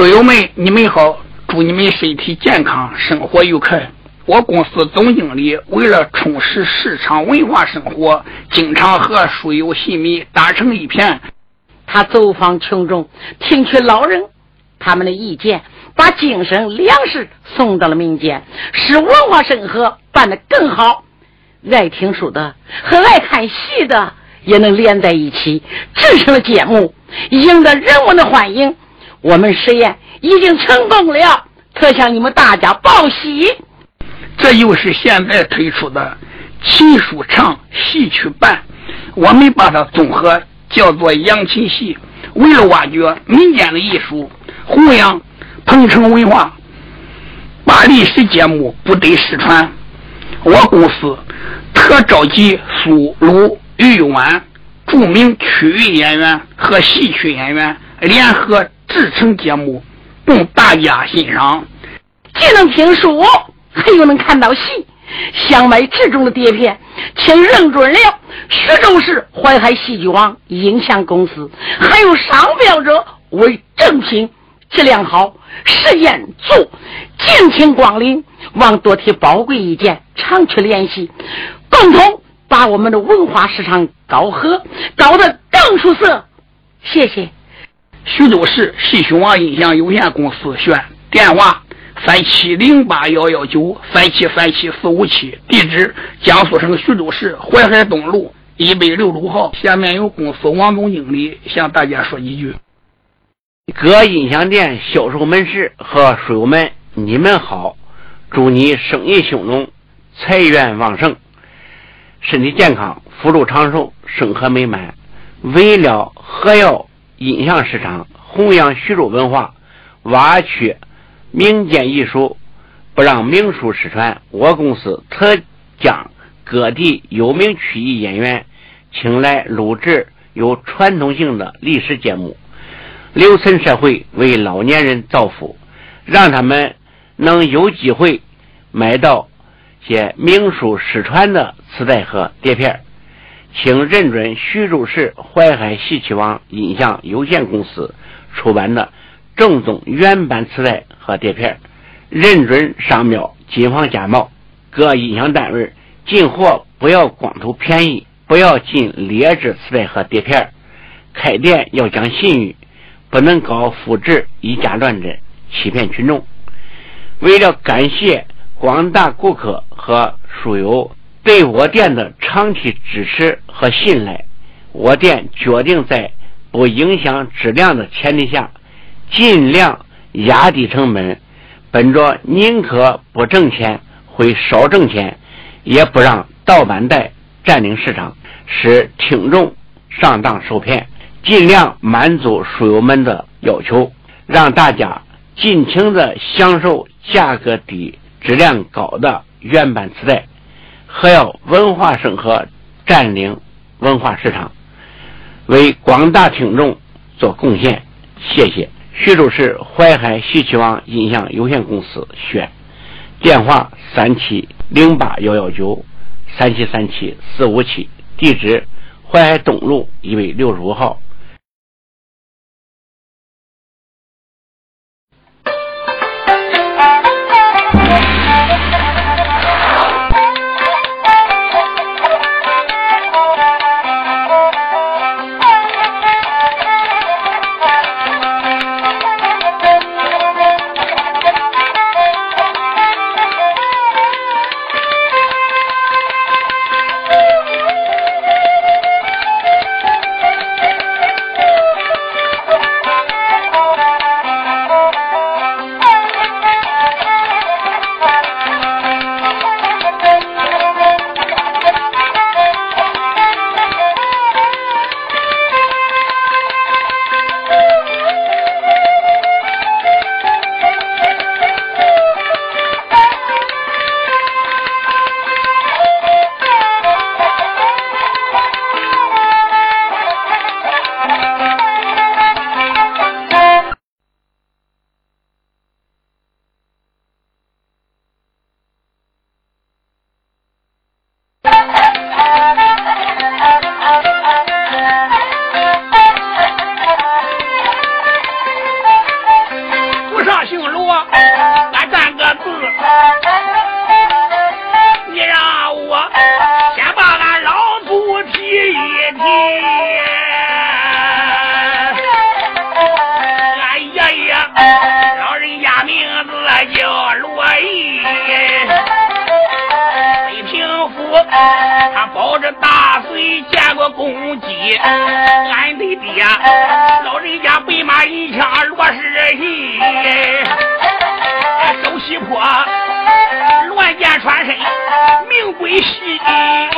书友们，你们好，祝你们身体健康，生活愉快。我公司总经理为了充实市场文化生活，经常和书友戏迷打成一片。他走访群众，听取老人他们的意见，把精神粮食送到了民间，使文化生活办得更好。爱听书的和爱看戏的也能连在一起，制成了节目，赢得人们的欢迎。我们实验已经成功了，特向你们大家报喜。这就是现在推出的秦书唱戏曲办，我们把它综合叫做扬琴戏。为了挖掘民间的艺术，弘扬彭城文化，把历史节目不得失传，我公司特召集苏鲁豫皖著名曲艺演员和戏曲演员联合制成节目，供大家欣赏。既能听书。还又能看到戏，想买这种的碟片，请认准了徐州市淮海戏剧网影像公司，还有商标者为正品，质量好，时间足，敬请光临。望多提宝贵意见，常去联系，共同把我们的文化市场搞和搞得更出色。谢谢。徐州市戏曲网音响有限公司选电话。三七零八幺幺九，三七三七四五七，地址江苏省徐州市淮海东路一百六十五号。下面由公司王总经理向大家说几句。各音响店销售门市和书友们，你们好！祝你生意兴隆，财源旺盛，身体健康，福禄长寿，生活美满。为了何要音响市场，弘扬徐州文化，挖掘。民间艺术不让名书失传，我公司特将各地有名曲艺演员请来录制有传统性的历史节目，留存社会，为老年人造福，让他们能有机会买到些名书失传的磁带和碟片。请认准徐州市淮海戏曲网音像有限公司出版的正宗原版磁带。和碟片，认准商标，谨防假冒。各音响单位进货不要光图便宜，不要进劣质磁带和碟片。开店要讲信誉，不能搞复制、以假乱真，欺骗群众。为了感谢广大顾客和书友对我店的长期支持和信赖，我店决定在不影响质量的前提下，尽量。压低成本，本着宁可不挣钱，会少挣钱，也不让盗版带占领市场，使听众上当受骗，尽量满足书友们的要求，让大家尽情的享受价格低、质量高的原版磁带，还要文化生活占领文化市场，为广大听众做贡献。谢谢。徐州市淮海戏曲网音像有限公司选电话三七零八幺幺九三七三七四五七，地址淮海东路一百六十五号。为师啊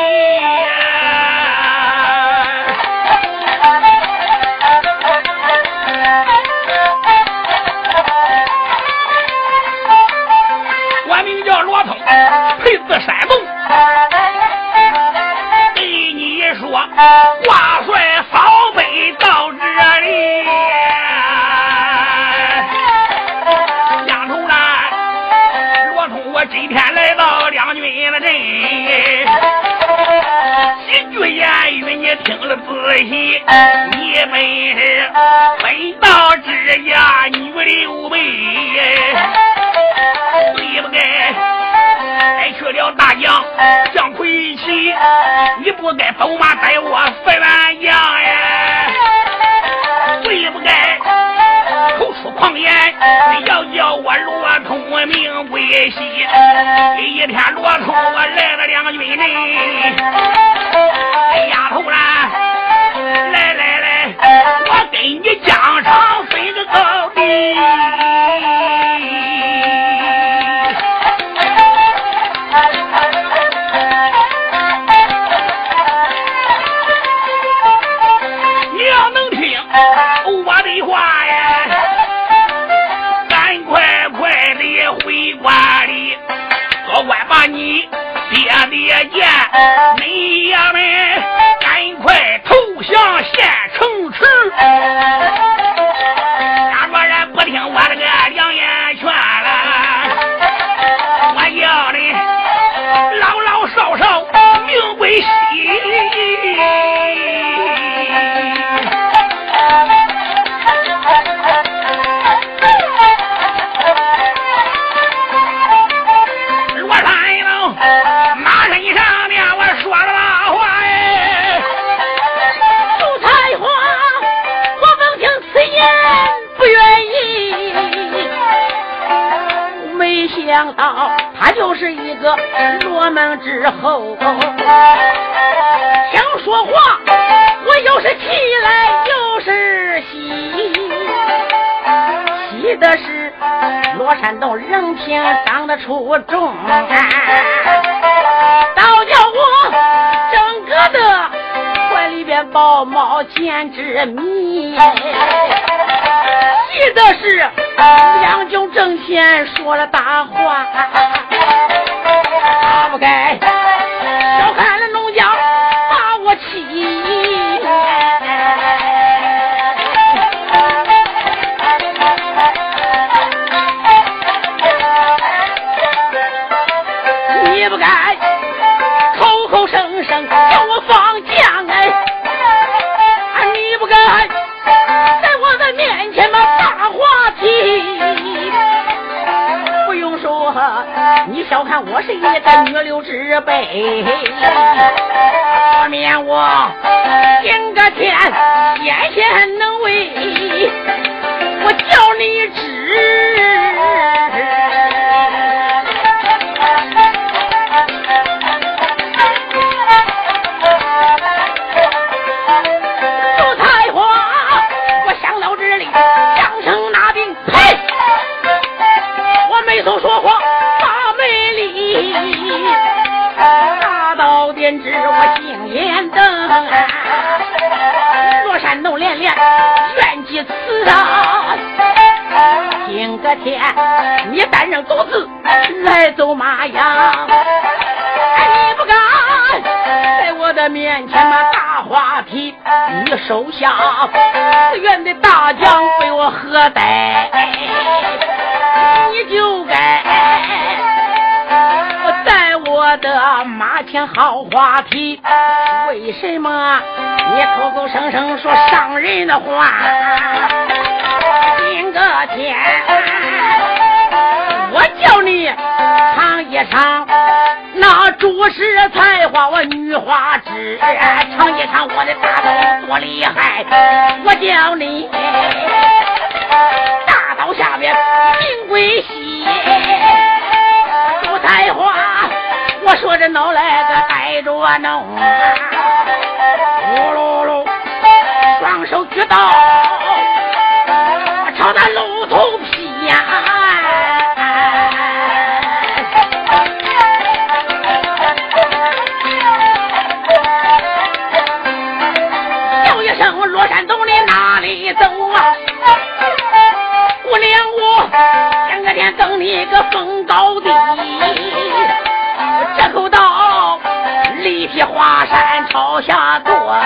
细，你本是本道之家女刘备，对不该去了大将将魁奇。你不该走马带我四员将呀，最不该口出狂言，要叫我罗通命归西。一天罗通我来了两军阵，丫头啦，我马身上面我说了大话哎，杜彩花，我闻听此言不愿意，没想到他就是一个落门之后，想说话，我又是气来又是喜，喜的是。罗山洞人品当得出众，倒叫我整个的怀里边抱猫简直迷。气的是两九正前说了大话，他不该小看我是一个女流之辈，不免我顶个天艰险能为，我叫你知。是啊！今个天你单人独自来走马呀？你不敢在我的面前嘛大话题，你手下自愿的大将被我喝呆？你就该。我的马前好话题，为什么你口口声声说伤人的话？今个天，我叫你尝一尝那主食菜花，我女花枝，尝一尝我的大刀多厉害。我叫你大刀下面命归西，不才华。我说这脑来个带着弄，呼噜噜，双手举刀，朝他露头劈呀！叫一声我罗山洞里哪里走啊？我连我前个天等你个风高地。立劈华山朝下坐。啦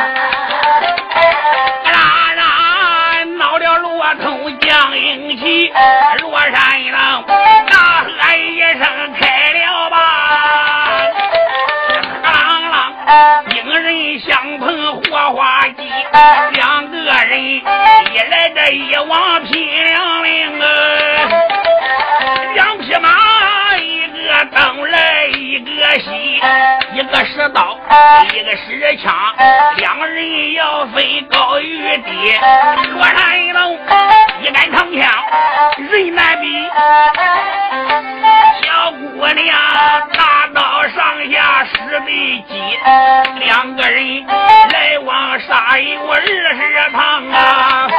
啦，闹了罗通将英旗，罗山郎大喝一声开了吧！啷啷，英人相碰火花机，两个人一来这一往拼两领啊，两匹马，一个东来一个西，一个使刀，一个使枪，两人要分高与低。罗山龙一杆长枪，人难比。小姑娘大刀上下使对击，两个人来往杀有二十趟啊！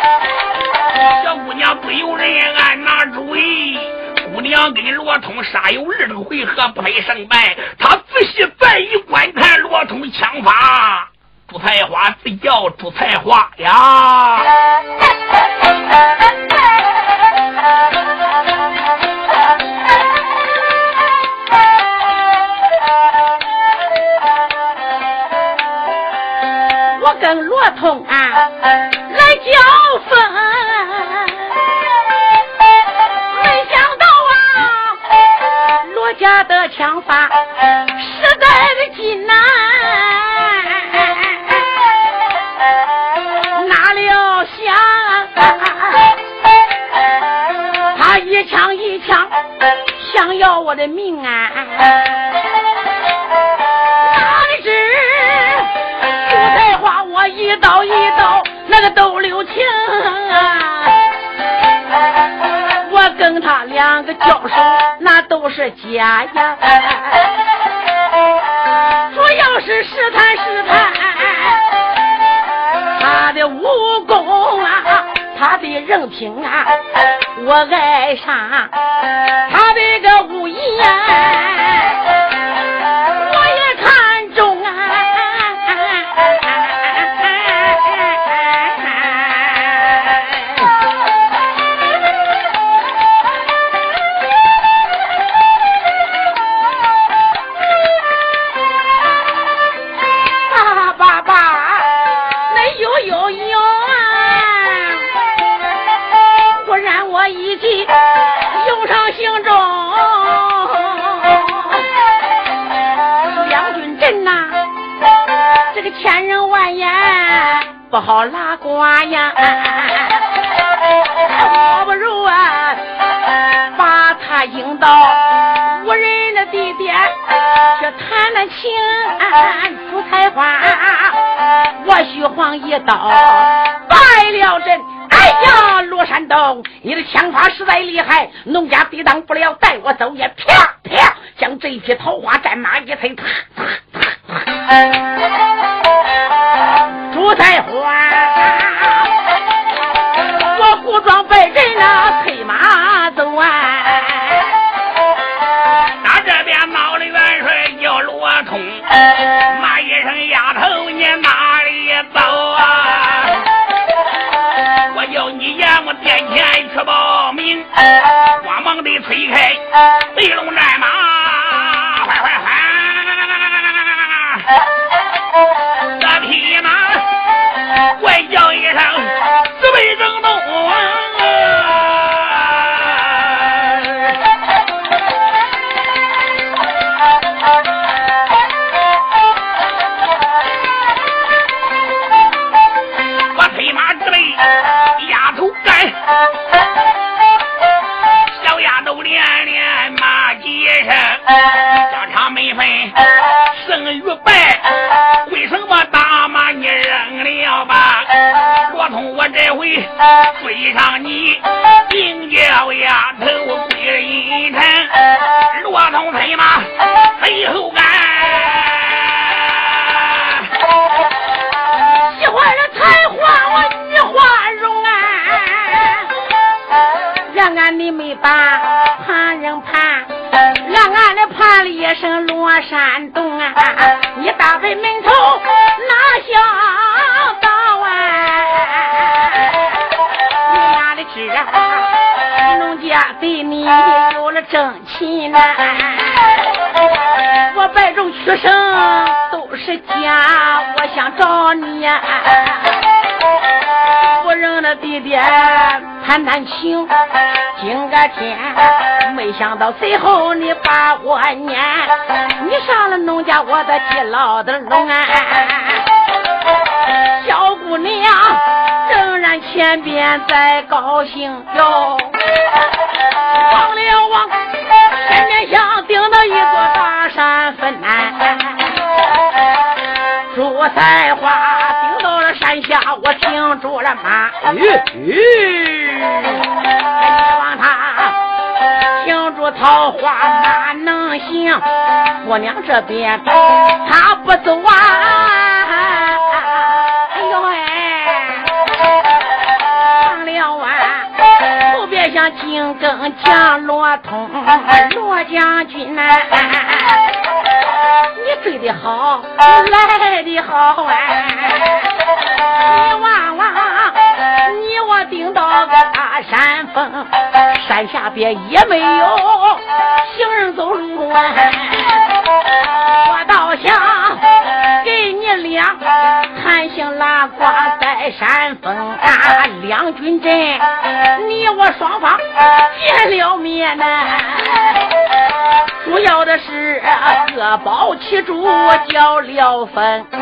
小姑娘不由人暗拿主意。娘跟罗通杀有二个回合不分胜败，他仔细再一观看罗通枪法，朱彩花自叫朱彩花呀。我跟罗通啊来交锋，家的枪法实在的紧呐、哪料想他一枪一枪想要我的命啊！哪知朱彩花我一刀一刀那个都留情啊！他两个交手那都是假呀，主要是试探试探他的武功啊，他的人品啊，我爱上他的个武艺呀、好拉呱呀！我不如啊，把他引到无人的地点去谈谈情。朱彩花，我虚晃一刀败了阵。哎呀，罗山东，你的枪法实在厉害，农家抵挡不了，带我走也啪啪，将这匹桃花战马一推，啪啪啪。朱彩花，报名，慌忙的推开你没把旁人盘，让俺的盘了一声落山洞啊！你打开门头哪想到啊？你哪里知啊？农家对你有了真情呐！我百种屈生都是假，我想找你呀！我认了弟弟谈谈情，今个天没想到最后你把我撵，你上了农家我的地老的笼啊！小姑娘仍然前边在高兴哟，望了望天边像顶到一座大山分南，朱彩花，停住了马，咦咦，望他停住桃花哪能行？姑娘这边他不走啊！哎呦哎，上了啊！后边像金更降罗通罗将军呐、睡得好，来的好啊！你望望，你我顶到个大山峰，山下边也没有行人走路啊！我倒想给你俩谈情拉瓜在山峰啊，两军阵，你我双方见了面呐。主要的是各保其主，交了分。我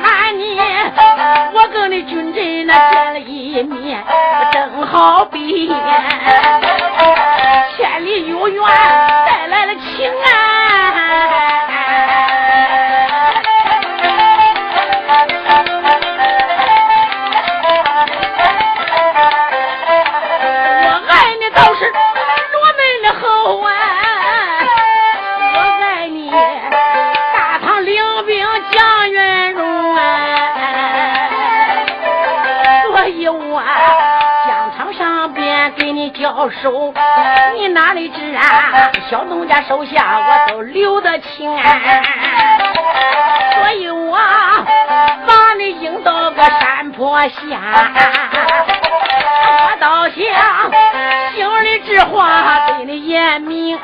瞒你，我跟你军阵那见了一面，正好比千里有缘带来了情啊！手，你哪里知啊？小农家手下我都留得清，所以我把你引到个山坡下。我倒想心里之话对你言明，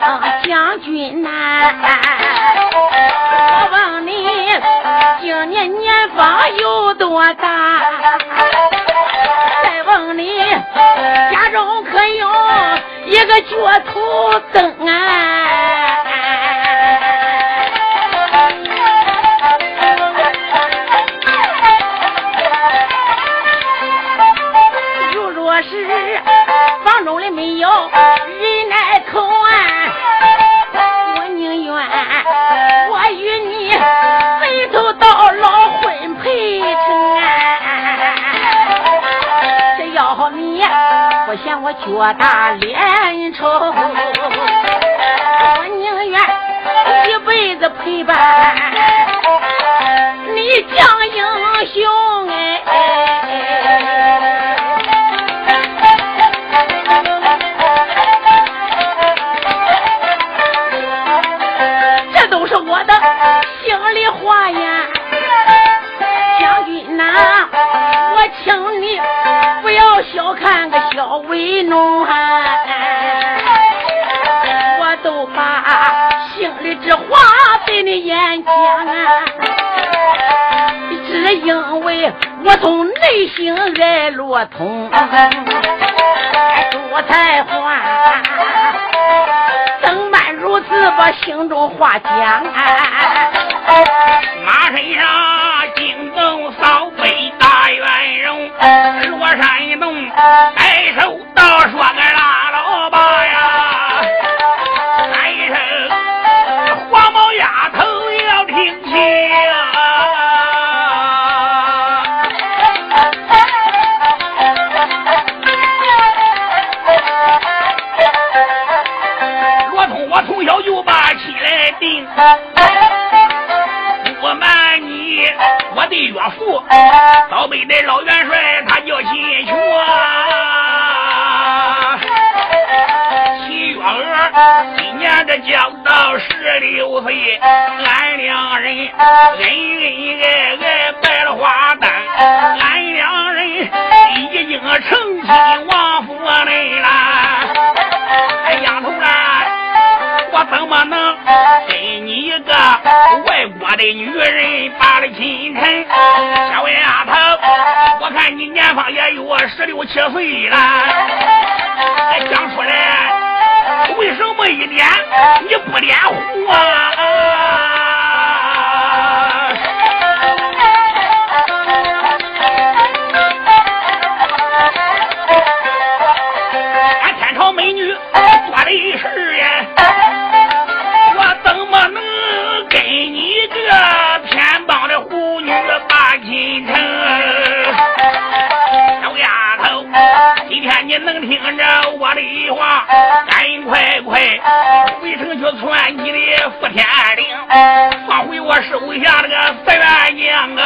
将军呐、我问你今年年方有多大？再问你中可有一个脚头蹬啊？脚大脸丑，我宁愿一辈子陪伴。你将英雄哎。这都是我的心里话呀，看个小为农，我都把心里之话对你演讲，只因为我从内心爱罗通，多才华。怎般如此把心中话讲？马身上惊动扫北大元荣，罗山东抬手倒说个大老八呀，还是黄毛丫头要听清。罗通，岳父，倒霉的老元帅，他叫谢全。秦月儿，今年这将到十六岁，俺两人恩恩爱爱白了花旦。俺两人已经成亲王夫人了。哎呀。我怎么能跟你一个外国的女人把了亲臣？小丫头，我看你年方也有十六七岁了，讲出来，为什么一脸你不脸红啊？回城去传你的福天灵，放回我手下那个四元娘啊，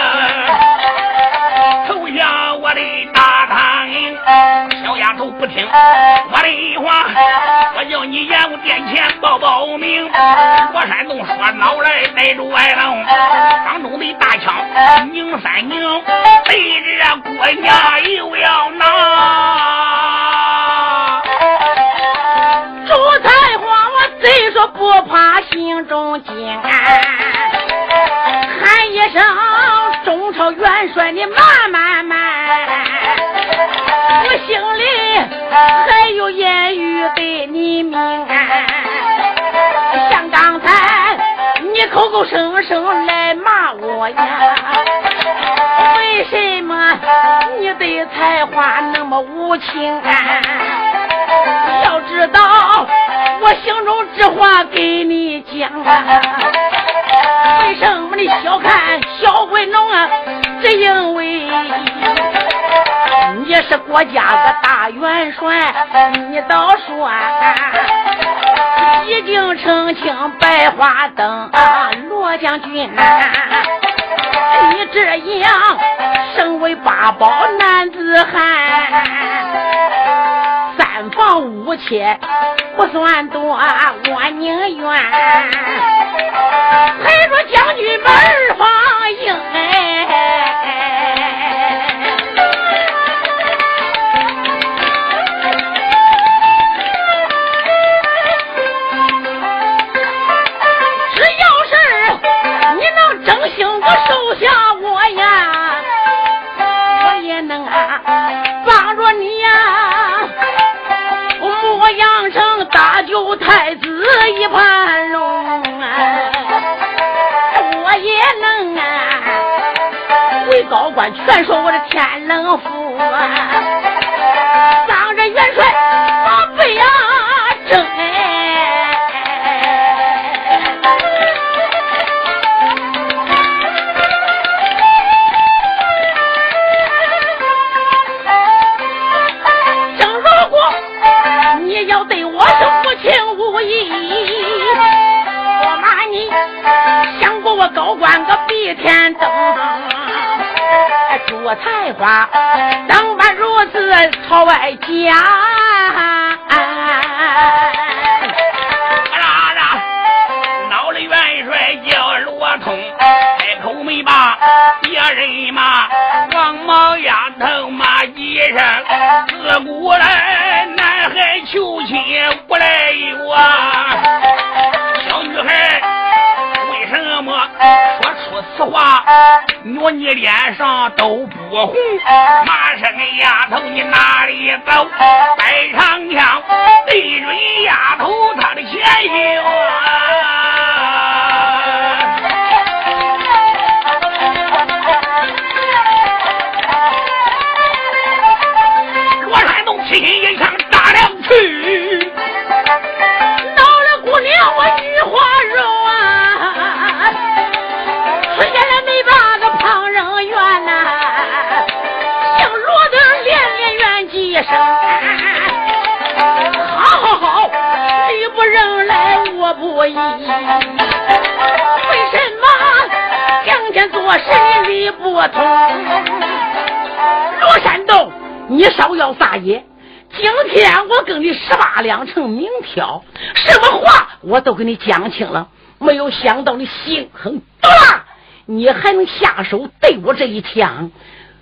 投降我的大唐营。小丫头不听我的话，我叫你阎王殿前报报名。我山东说脑来带着外郎，当中的大枪拧三拧，背着姑娘又要拿。你慢慢慢，我心里还有言语对你明，像刚才你口口声声来骂我呀，为什么你对才华那么无情？要知道。我心中之话给你讲啊，为什么你小看小鬼农啊？只因为你是国家的大元帅，你倒说已经澄清百花灯啊，罗将军，你这样身为八宝男子汉。三房五妾不算多，我宁愿陪着将军们放映。只全说我的天冷府啊，脸上都不红。马声丫头，你哪我不依。为什么今天做事你理不通？罗山洞，你少要撒野！今天我跟你十八两成明挑，什么话我都给你讲清了。没有想到你心狠毒辣，你还能下手对我这一枪。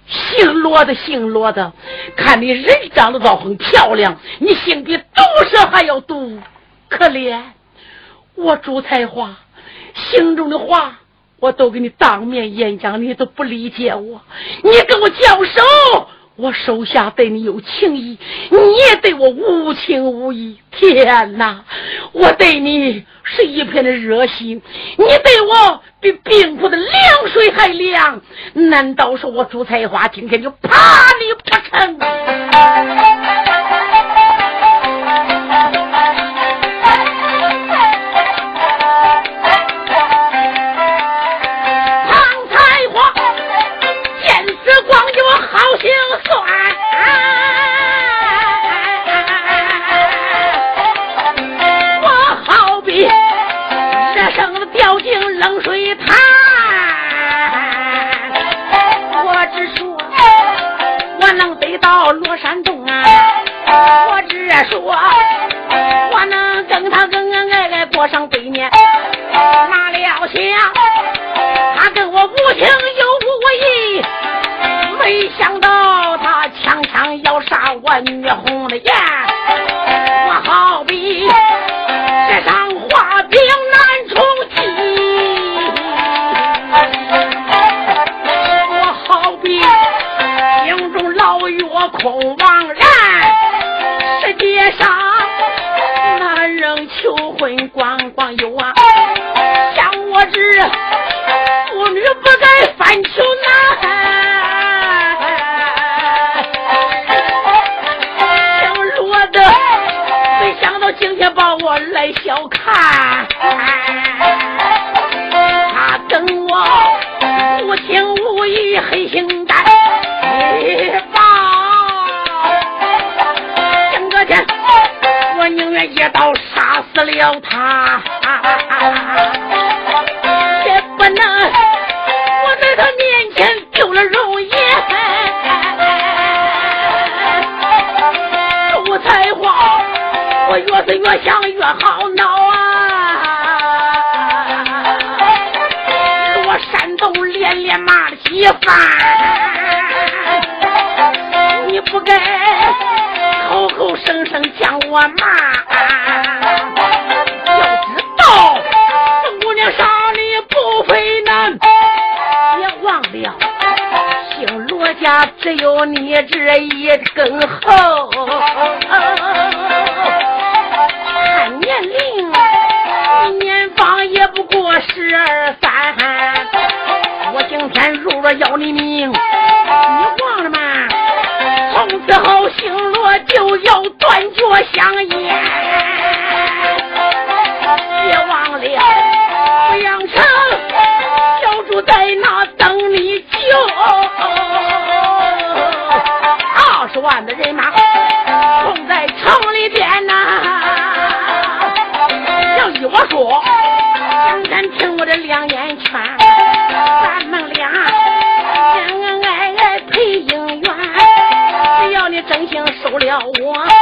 姓罗的，姓罗的，看你人长得倒很漂亮，你心比毒蛇还要毒，可怜我朱才华，心中的话我都给你当面演讲，你都不理解我，你跟我交手。我手下对你有情义，你也对我无情无义。天哪，我对你是一片的热心，你对我比冰湖的凉水还凉。难道说我朱彩花今天就怕你不成？罗山东啊，我只说，我能跟他恩恩爱爱过上百年，哪料想他跟我无情又无义，没想到他强强要杀我女红的颜，空茫然，世界上男人求婚光光有啊，像我这妇女不该翻求男。姓罗的，没想到今天把我来小看，了他，也不能我在他面前丢了容颜。杜彩花，我越是越想越好恼啊！我山洞连连骂了几番，你不该口口声声将我骂。这一根喉，心收了我，我。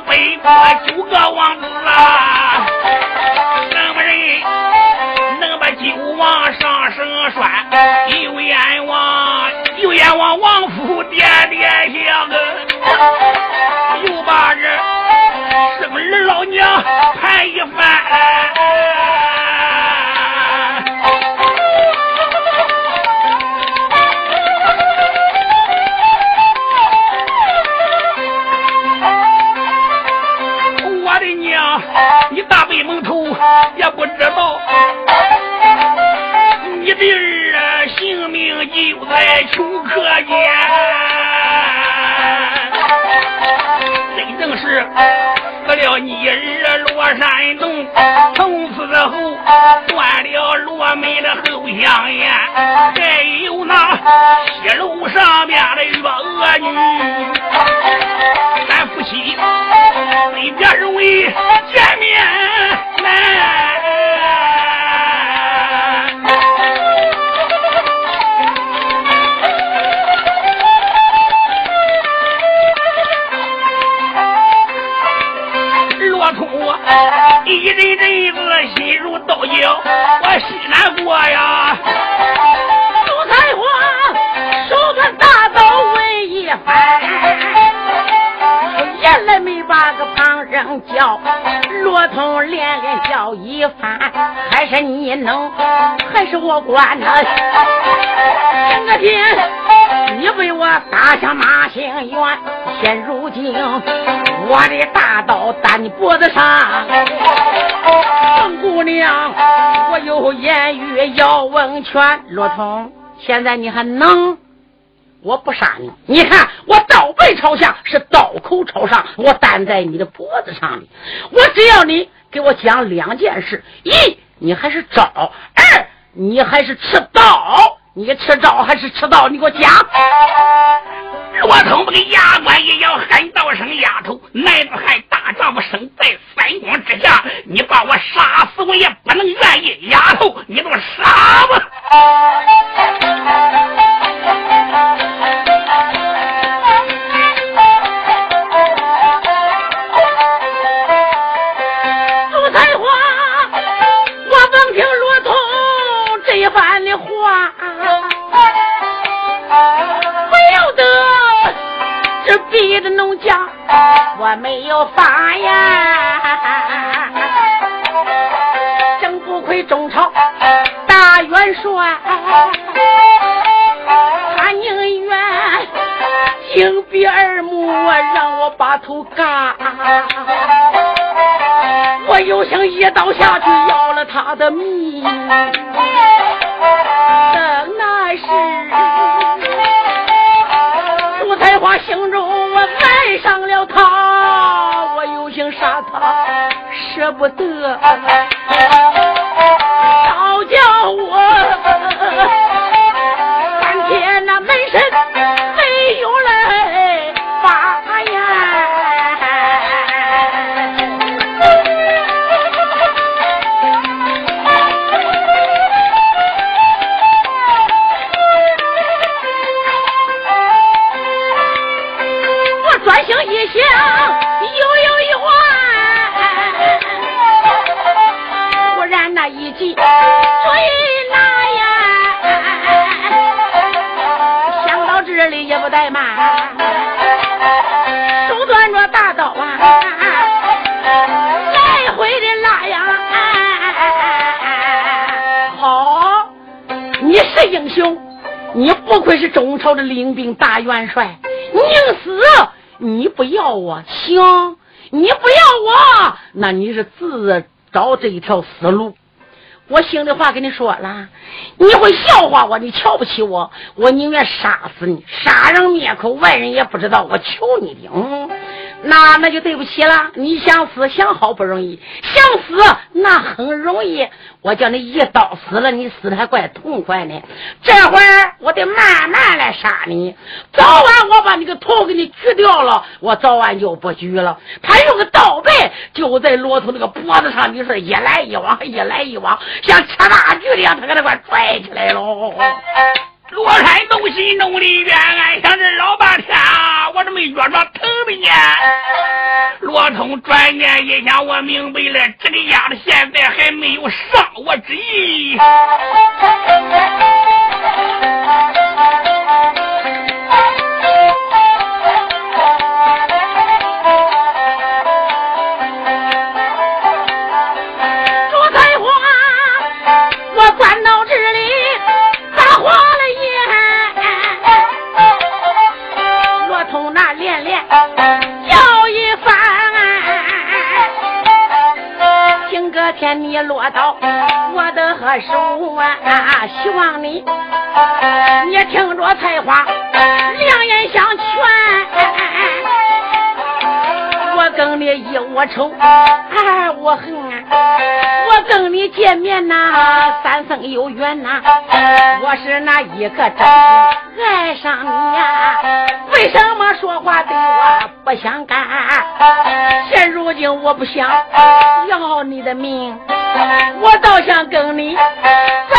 北国九个王子啊？什么人能把九王上升拴？有阎王，有阎王王府点点香啊！又把这生儿老娘盘一番。了你儿罗山洞，从此后断了罗门的后香烟，还有那西楼上面的月娥女，咱夫妻分别容易见面难。一阵阵子心如刀绞，我心难过呀。朱彩花手端大刀问一番，眼泪没把个旁人叫，罗通连连叫一番，还是你能，还是我管呢？今个天你为我打下马兴元，现如今我的大刀打你脖子上，孟姑娘，我有言语要问全，罗通。现在你还能？我不杀你，你看我刀背朝下，是刀口朝上，我担在你的脖子上的。我只要你给我讲两件事：一，你还是招；二，你还是吃刀。你吃招还是吃道？你给我讲。我从不给牙关一咬，喊道声：“丫头，男子汉大丈夫生在三光之下，你把我杀死，我也不能愿意。丫头，你给我杀吧！”的农家我没有发呀，真不愧中朝大元帅，他宁愿紧闭耳目，让我把头嘎。我又想一刀下去要了他的命，等那时，朱彩花心中啊爱上了他，我又想杀他，舍不得，怠慢，手端着大刀啊，来回的拉呀。好，你是英雄，你不愧是中朝的领兵大元帅，宁死你不要我，行，你不要我，那你是自找这一条死路。我心里话跟你说了，你会笑话我，你瞧不起我，我宁愿杀死你，杀人灭口，外人也不知道我求你的。嗯，那那就对不起了。你想死想好不容易，想死那很容易。我叫你一刀死了，你死的还怪痛快呢。这会儿我得慢慢来杀你，早晚我把你个头给你锯掉了，我早晚就不锯了。他用个刀背就在骆驼那个脖子上，你说一来一往，一来一往，像吃大锯的样，他给他快拽起来喽。罗山东西弄的冤，案想这老半天，啊我都没觉着疼的呢？罗通转念一想，我明白了，这个丫头现在还没有伤我之意。昨天你落到我的手啊！希望你你听着菜花，两眼相劝。我跟你一窝仇，二我恨。我跟你见面呐，三生有缘呐。我是那一个真心爱上你呀，为什么说话对我不相干？现如今我不想要你的命，我倒想跟你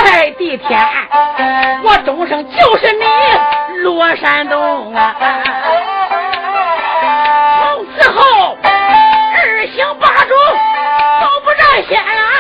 在地天，我终生就是你罗山东啊！从此后二行八中都不在先啊！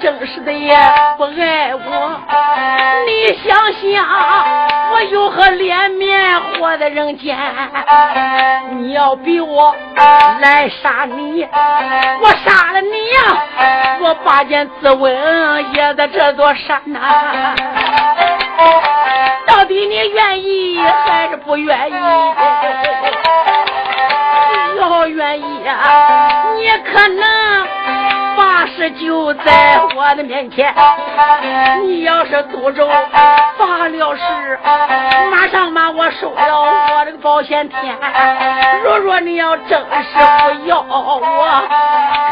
真是的也不爱我，你想想，我有何脸面活在人间？你要逼我来杀你，我杀了你呀！我拔剑自刎也在这座山呐。到底你愿意还是不愿意？要愿意呀，你可能。是就在我的面前，你要是赌咒发了誓，马上把我收了我这个保险天。若若你要真是不要我，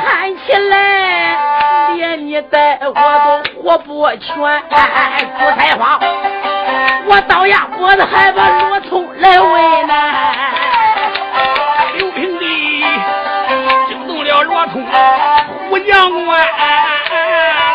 看起来连你带我都活不全。朱彩花，我倒牙脖子还把罗通来为难。动了罗通。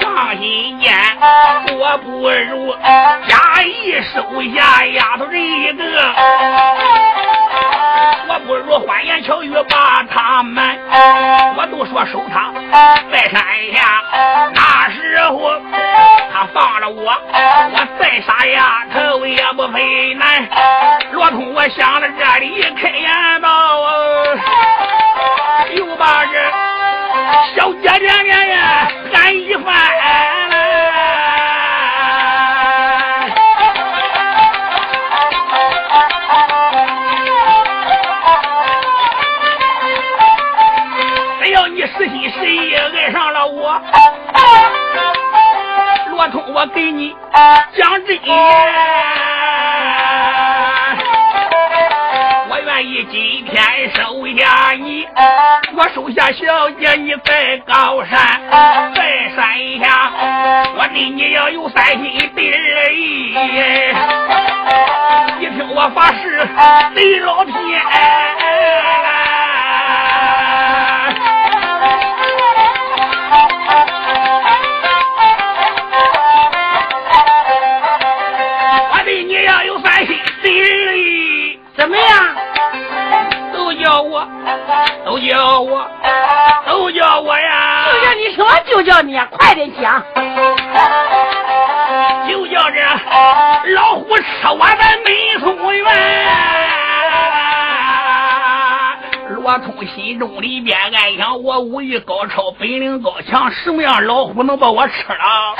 上心念我不如假意收下丫头这一个，我不如花言巧语把他瞒。我都说收他在山下，那时候他放了我，我再杀丫头也不费难。罗通，我想到这里开言道，又把这小姐姐呀喊一番只要你实心实意爱上了我罗通我给你讲真言我愿意今天收下你，我收下小姐你在高山，在山下，我对你要有三心二意，你听我发誓对老天。都叫我，都叫我呀！就叫你说，就叫你，快点讲。就叫这老虎吃我的美松园。罗通心中里边暗想：我武艺高超，本领高强，什么样老虎能把我吃了？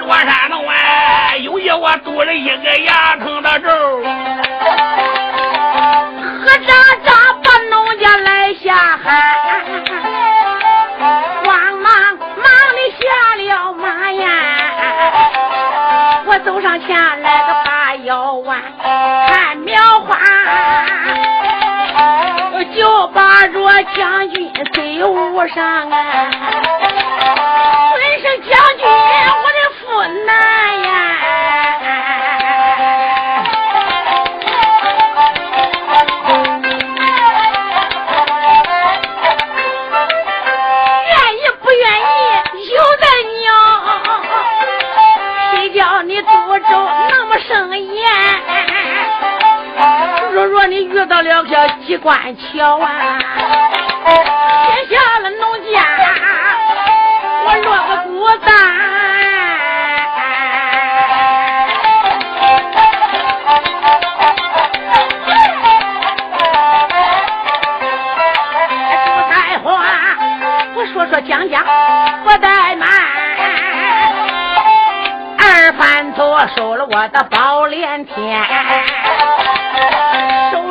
罗山洞啊，有夜我堵了一个牙疼的咒。前来个把腰弯，看苗花，就把着将军嘴捂上啊！尊声将军，我的父难机关桥啊，撇下了农家，我落个孤单。不在话，我说说讲讲，不怠慢。二番多收了我的宝莲天。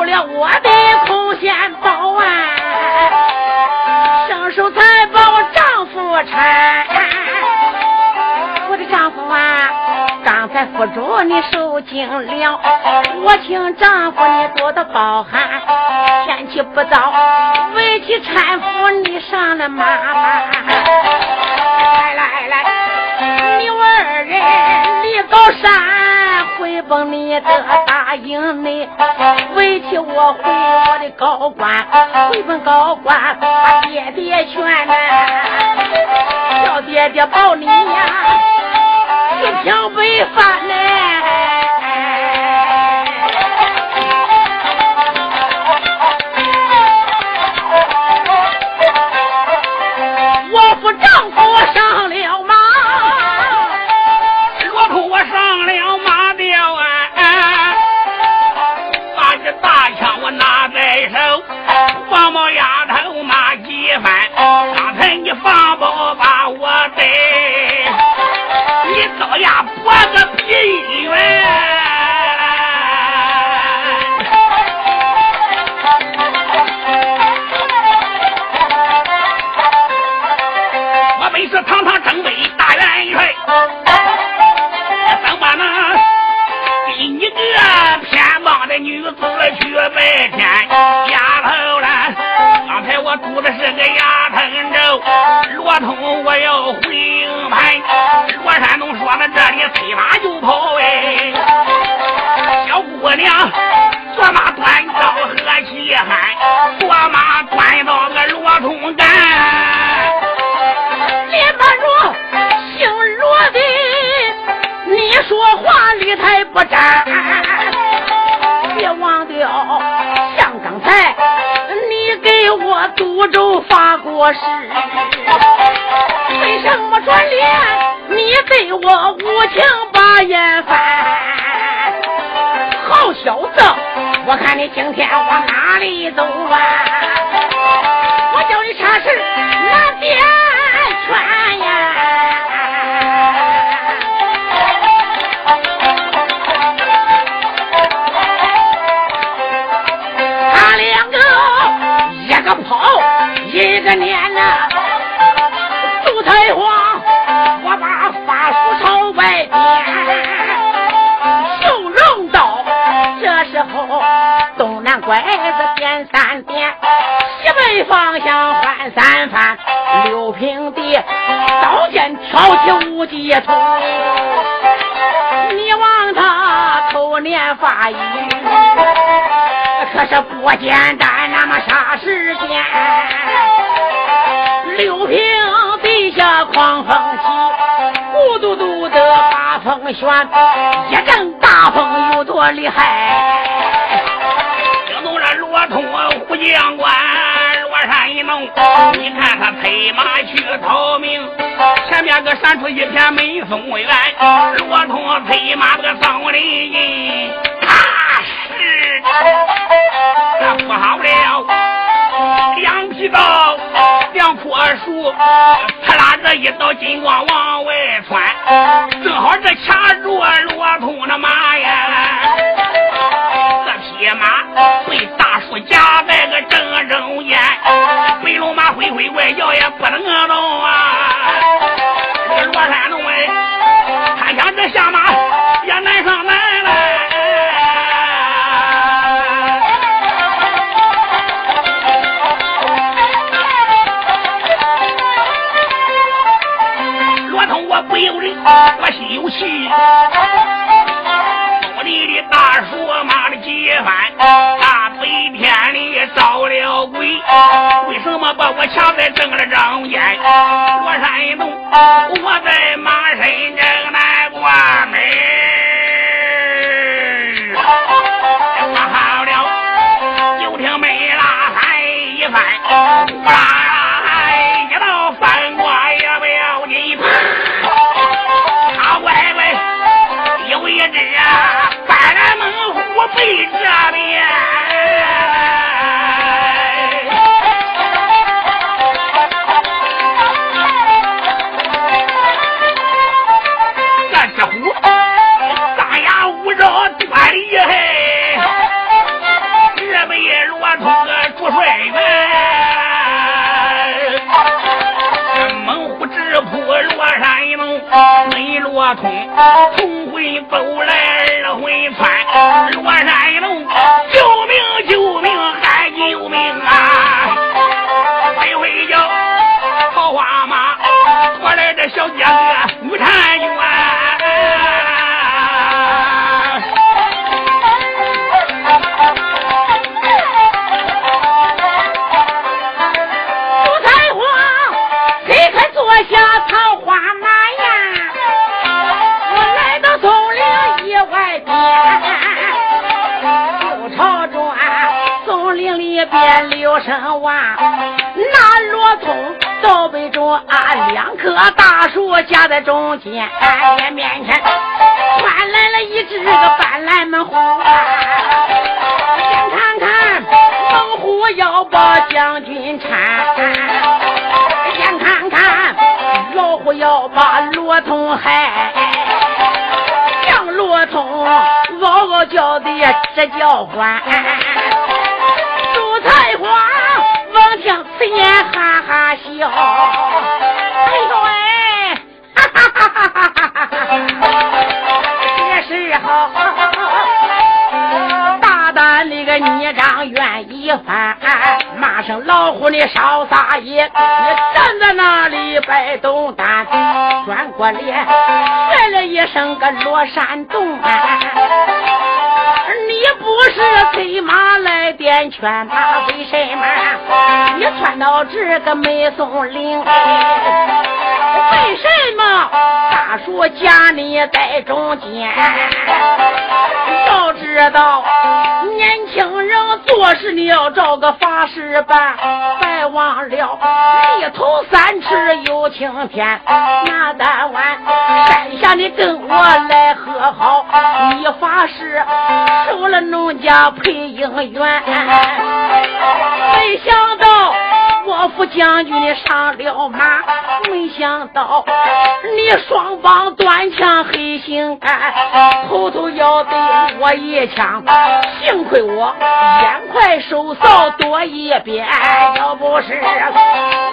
了我的见宝啊，伸手才把我丈夫搀。我的丈夫啊，刚才扶住你受惊了，我请丈夫你多多包涵。天气不早，为妻搀扶你上了马。来来来，你我二人离高山，回奔你的大营内。为妻我回我的高官，回奔高官把爹爹劝呐，叫爹爹保你呀，四平白饭呢。朝外边，秀容道，这时候东南拐子点三点，西北方向换三番，六平地刀剑挑起无地图，你望他口念法语。可是不简单，那么啥时间？六平地下狂风起，咕嘟嘟的把风旋，一阵大风有多厉害？惊动了罗通胡将官，罗山一弄，你看他催马去逃命，前面个闪出一片美松原，罗通催马个张林印，他是那不好了，两匹刀，两棵树，他拉着一道金光往外窜，正好这卡住罗通的马呀。这匹马被大树夹在个正中间，白龙马挥挥怪摇也不能动啊！我心有气。东里的大叔骂的几番，大白天里招了鬼，为什么把我掐在正了中间？罗山东，我在马身正南关门，中间，俺面前窜来了一只个斑斓猛虎！先看看猛虎要把将军缠，先看看老虎要把罗通害。罗通嗷嗷叫的直叫唤。声老虎你少撒野，你站在那里摆动胆，转过脸，喊了一声个罗山洞。你不是催马来点劝他，为什么你窜到这个梅松岭？为什么大树夹你在中间？要知道，年轻人做事你要找个法师办，别忘了立头三尺有青天。那当晚山下你跟我来和好，你发誓收了农家配姻缘。没想到我府将军上了马，没想到你双膀断枪黑心肝，偷偷要对我一枪。幸亏我眼快手扫多一边，要不是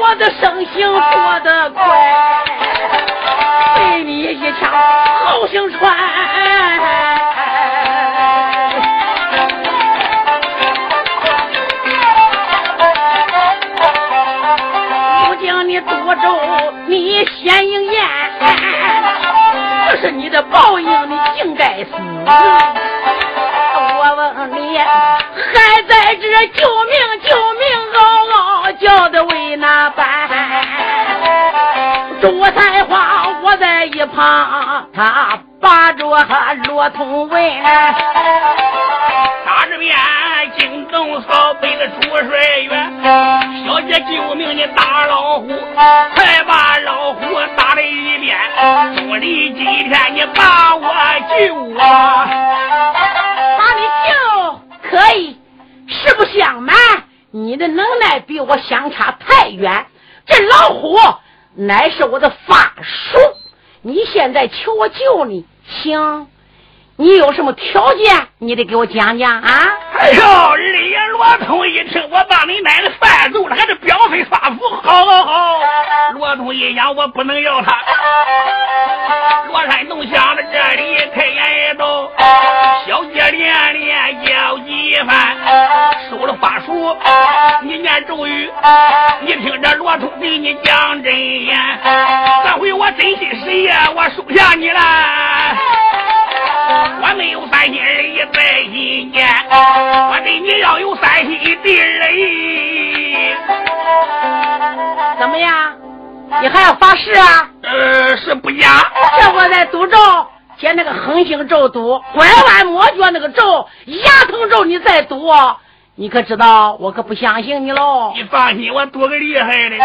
我的生性躲得快，被你一枪好心穿。多咒，你先应验，这是你的报应，你竟该死。我问你，还在这救命救命嗷嗷叫的为哪般？他把着罗通问。打这边惊动扫北的朱帅员，小姐救命！你打老虎，快把老虎打了一遍。朱里今天你把我救啊！把你救可以，实不相瞒，你的能耐比我相差太远。这老虎乃是我的法术，你现在求我救你，行？你有什么条件？你得给我讲讲啊！哎呦，二爷罗通一听我把你奶奶犯走了，还是表飞发福，好好好！罗通一想，我不能要他。罗山洞想着这里开眼一道，小姐连连叫几番，收了法术，你念咒语，你听着罗通给你讲真言，这回我真心实意，我收下你了。我没有三心二意在一念，我对你要有三心二意。怎么样？你还要发誓啊？呃，是不假。这我在赌咒，接那个横星咒赌，拐弯抹角那个咒，牙疼咒你再赌，你可知道？我可不相信你喽。你放心，我赌个厉害的。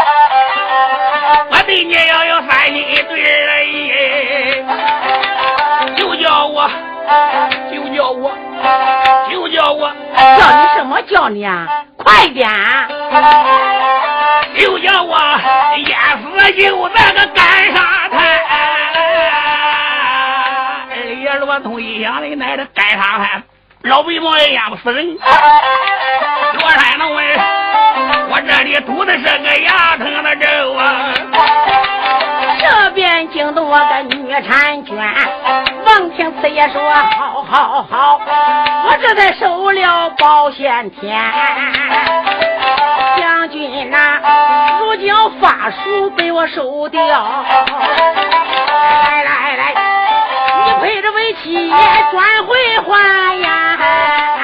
我对你要有三心二意。就叫我，就叫我，就叫我，叫你什么叫你啊？快点！就叫我淹死就在个干沙滩。二爷罗通一想，你奶的干沙滩，老北毛也淹不死人。罗山龙问，我这里堵的是个牙疼的咒啊。这边惊动我个女婵娟，王听此言说好好好，我这才收了保险天。将军呐，如今法术被我收掉，来来来，着为妻转回还呀。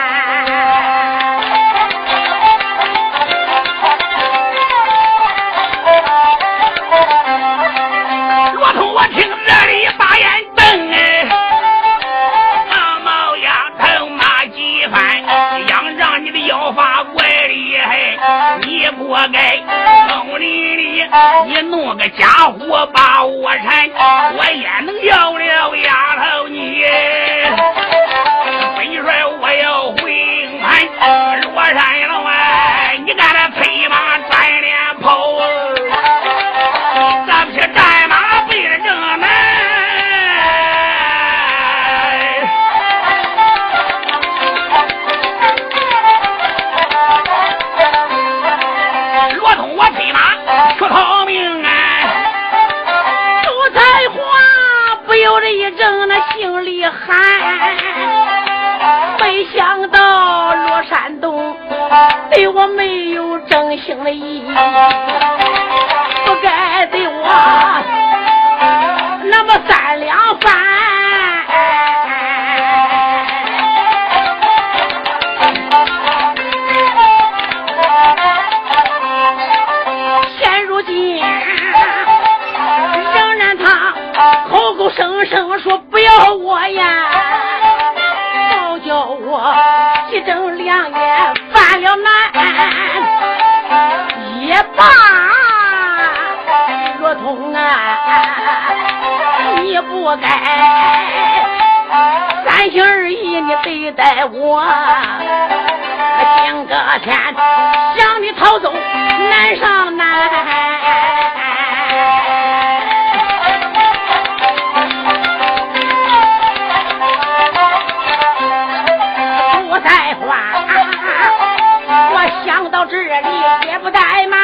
也不怠慢，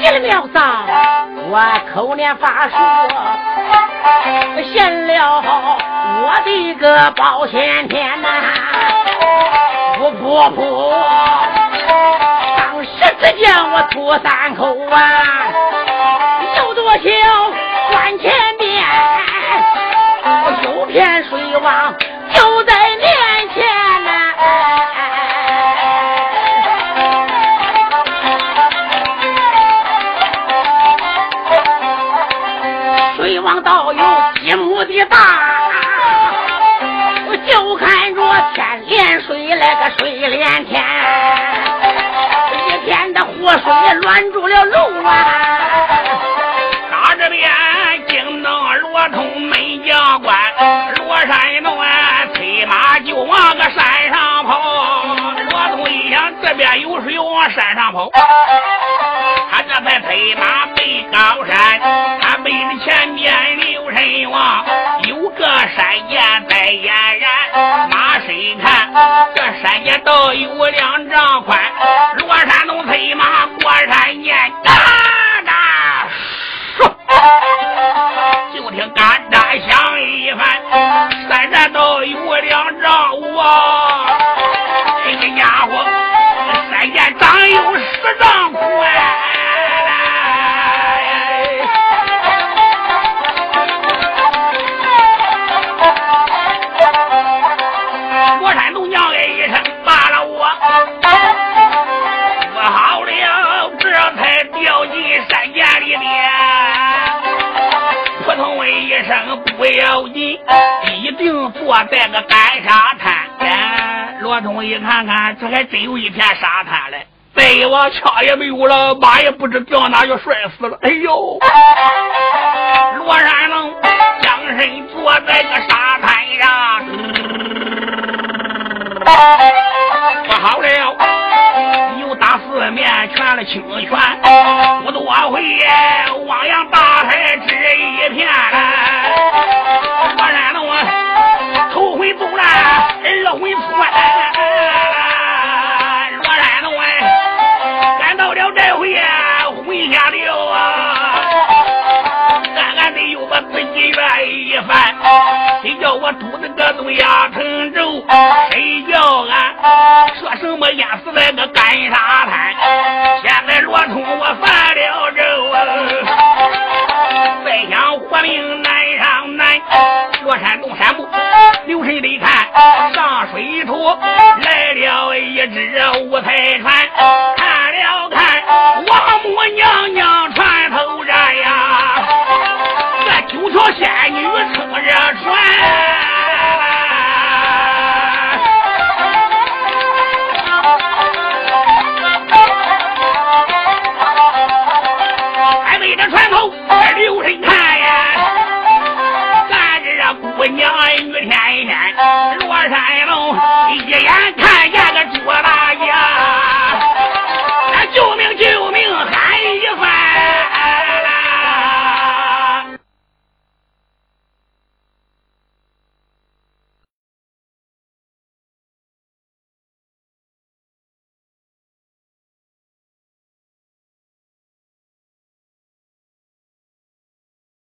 进了庙上我口念法术，献了我的个保险天呐！不不不，当时只见我吐三口啊，有多少关前面，有片水王几亩的大，我就看着天连水来个水连天，一片的活水乱住了路啊！打这边惊动罗通没将官，罗山东啊，催马就往个山上跑。罗通一想，这边有水，往山上跑。他这才催马背高山，他背这山涧倒有两丈宽。罗山东催马过山涧，嘎嘎唰，就听嘎嘎响一番，山涧倒有两丈五啊！这个家伙，山涧长有十丈宽。要紧，一定坐在个干沙滩。罗通一看看，这还真有一片沙滩嘞。再往掐也没有了，马也不知掉哪就摔死了。哎呦！罗山龙将身坐在个沙滩上，不好了，又打四面全了清泉，不多会汪洋大海只一片。落山了我，头回走了二回窜，罗山了我，俺到了这回啊回下了啊，俺俺得有个自己愿意翻，谁叫我肚子个都压成肉，谁叫俺说什么淹死在个干沙滩，现在罗通我犯了咒啊，再想活命过山动山木，留神得看上水头，来了一只五彩船。看了看王母娘娘船头站呀，这九条仙女撑着船。还围着船头，留神看。yeah